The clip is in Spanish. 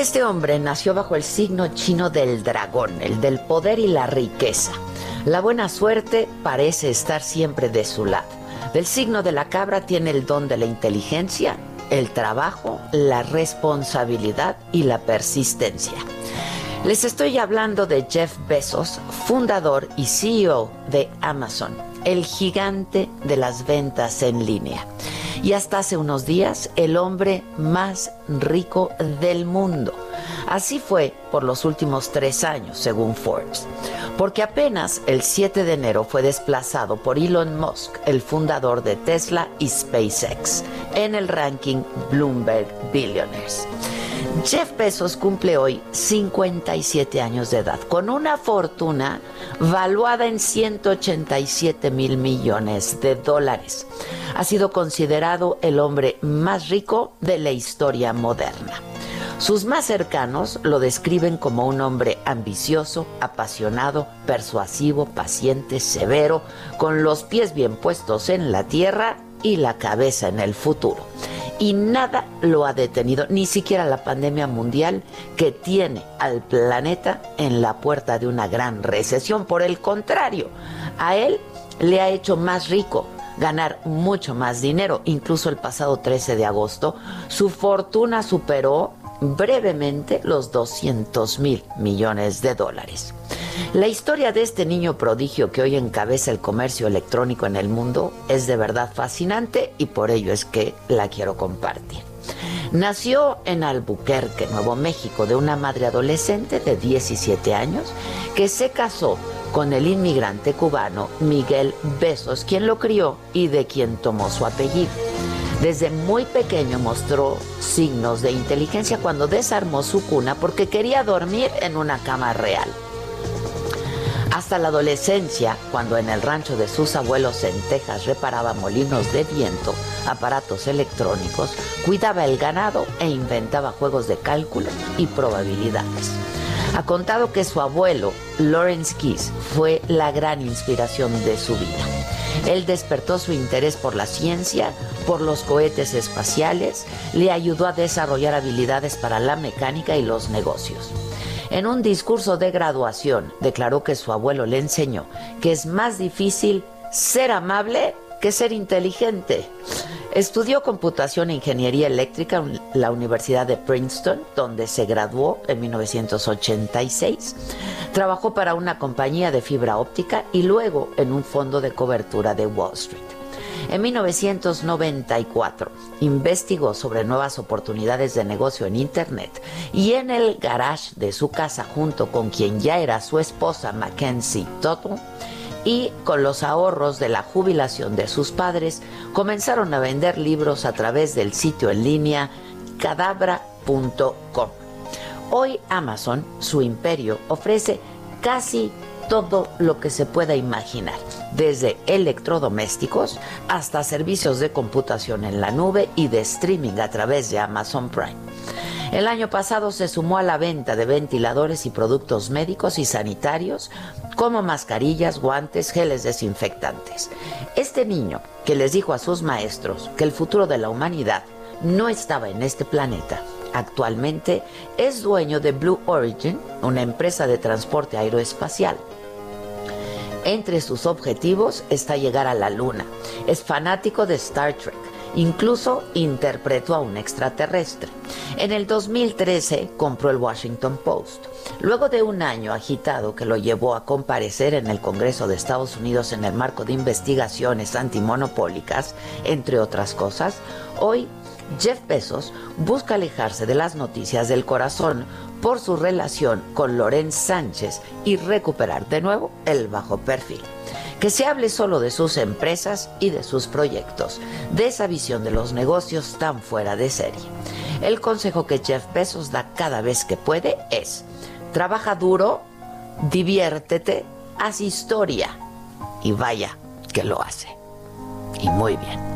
Este hombre nació bajo el signo chino del dragón, el del poder y la riqueza. La buena suerte parece estar siempre de su lado. Del signo de la cabra tiene el don de la inteligencia, el trabajo, la responsabilidad y la persistencia. Les estoy hablando de Jeff Bezos, fundador y CEO de Amazon, el gigante de las ventas en línea. Y hasta hace unos días, el hombre más rico del mundo. Así fue por los últimos tres años, según Forbes. Porque apenas el 7 de enero fue desplazado por Elon Musk, el fundador de Tesla y SpaceX, en el ranking Bloomberg Billionaires. Jeff Bezos cumple hoy 57 años de edad, con una fortuna valuada en 187 mil millones de dólares. Ha sido considerado el hombre más rico de la historia moderna. Sus más cercanos lo describen como un hombre ambicioso, apasionado, persuasivo, paciente, severo, con los pies bien puestos en la tierra y la cabeza en el futuro y nada lo ha detenido, ni siquiera la pandemia mundial que tiene al planeta en la puerta de una gran recesión. Por el contrario, a él le ha hecho más rico ganar mucho más dinero. Incluso el pasado 13 de agosto, su fortuna superó brevemente los 200 mil millones de dólares. La historia de este niño prodigio que hoy encabeza el comercio electrónico en el mundo es de verdad fascinante y por ello es que la quiero compartir. Nació en Albuquerque, Nuevo México, de una madre adolescente de 17 años que se casó con el inmigrante cubano Miguel Besos, quien lo crió y de quien tomó su apellido. Desde muy pequeño mostró signos de inteligencia cuando desarmó su cuna porque quería dormir en una cama real. Hasta la adolescencia, cuando en el rancho de sus abuelos en Texas reparaba molinos de viento, aparatos electrónicos, cuidaba el ganado e inventaba juegos de cálculo y probabilidades. Ha contado que su abuelo, Lawrence Keys, fue la gran inspiración de su vida. Él despertó su interés por la ciencia, por los cohetes espaciales, le ayudó a desarrollar habilidades para la mecánica y los negocios. En un discurso de graduación declaró que su abuelo le enseñó que es más difícil ser amable que ser inteligente. Estudió computación e ingeniería eléctrica en la Universidad de Princeton, donde se graduó en 1986. Trabajó para una compañía de fibra óptica y luego en un fondo de cobertura de Wall Street. En 1994 investigó sobre nuevas oportunidades de negocio en Internet y en el garage de su casa junto con quien ya era su esposa Mackenzie Tuttle y con los ahorros de la jubilación de sus padres comenzaron a vender libros a través del sitio en línea cadabra.com. Hoy Amazon, su imperio, ofrece casi todo lo que se pueda imaginar, desde electrodomésticos hasta servicios de computación en la nube y de streaming a través de Amazon Prime. El año pasado se sumó a la venta de ventiladores y productos médicos y sanitarios como mascarillas, guantes, geles desinfectantes. Este niño que les dijo a sus maestros que el futuro de la humanidad no estaba en este planeta, actualmente es dueño de Blue Origin, una empresa de transporte aeroespacial. Entre sus objetivos está llegar a la Luna. Es fanático de Star Trek. Incluso interpretó a un extraterrestre. En el 2013 compró el Washington Post. Luego de un año agitado que lo llevó a comparecer en el Congreso de Estados Unidos en el marco de investigaciones antimonopólicas, entre otras cosas, hoy Jeff Bezos busca alejarse de las noticias del corazón por su relación con Lorenz Sánchez y recuperar de nuevo el bajo perfil. Que se hable solo de sus empresas y de sus proyectos, de esa visión de los negocios tan fuera de serie. El consejo que Jeff Bezos da cada vez que puede es, trabaja duro, diviértete, haz historia y vaya que lo hace. Y muy bien.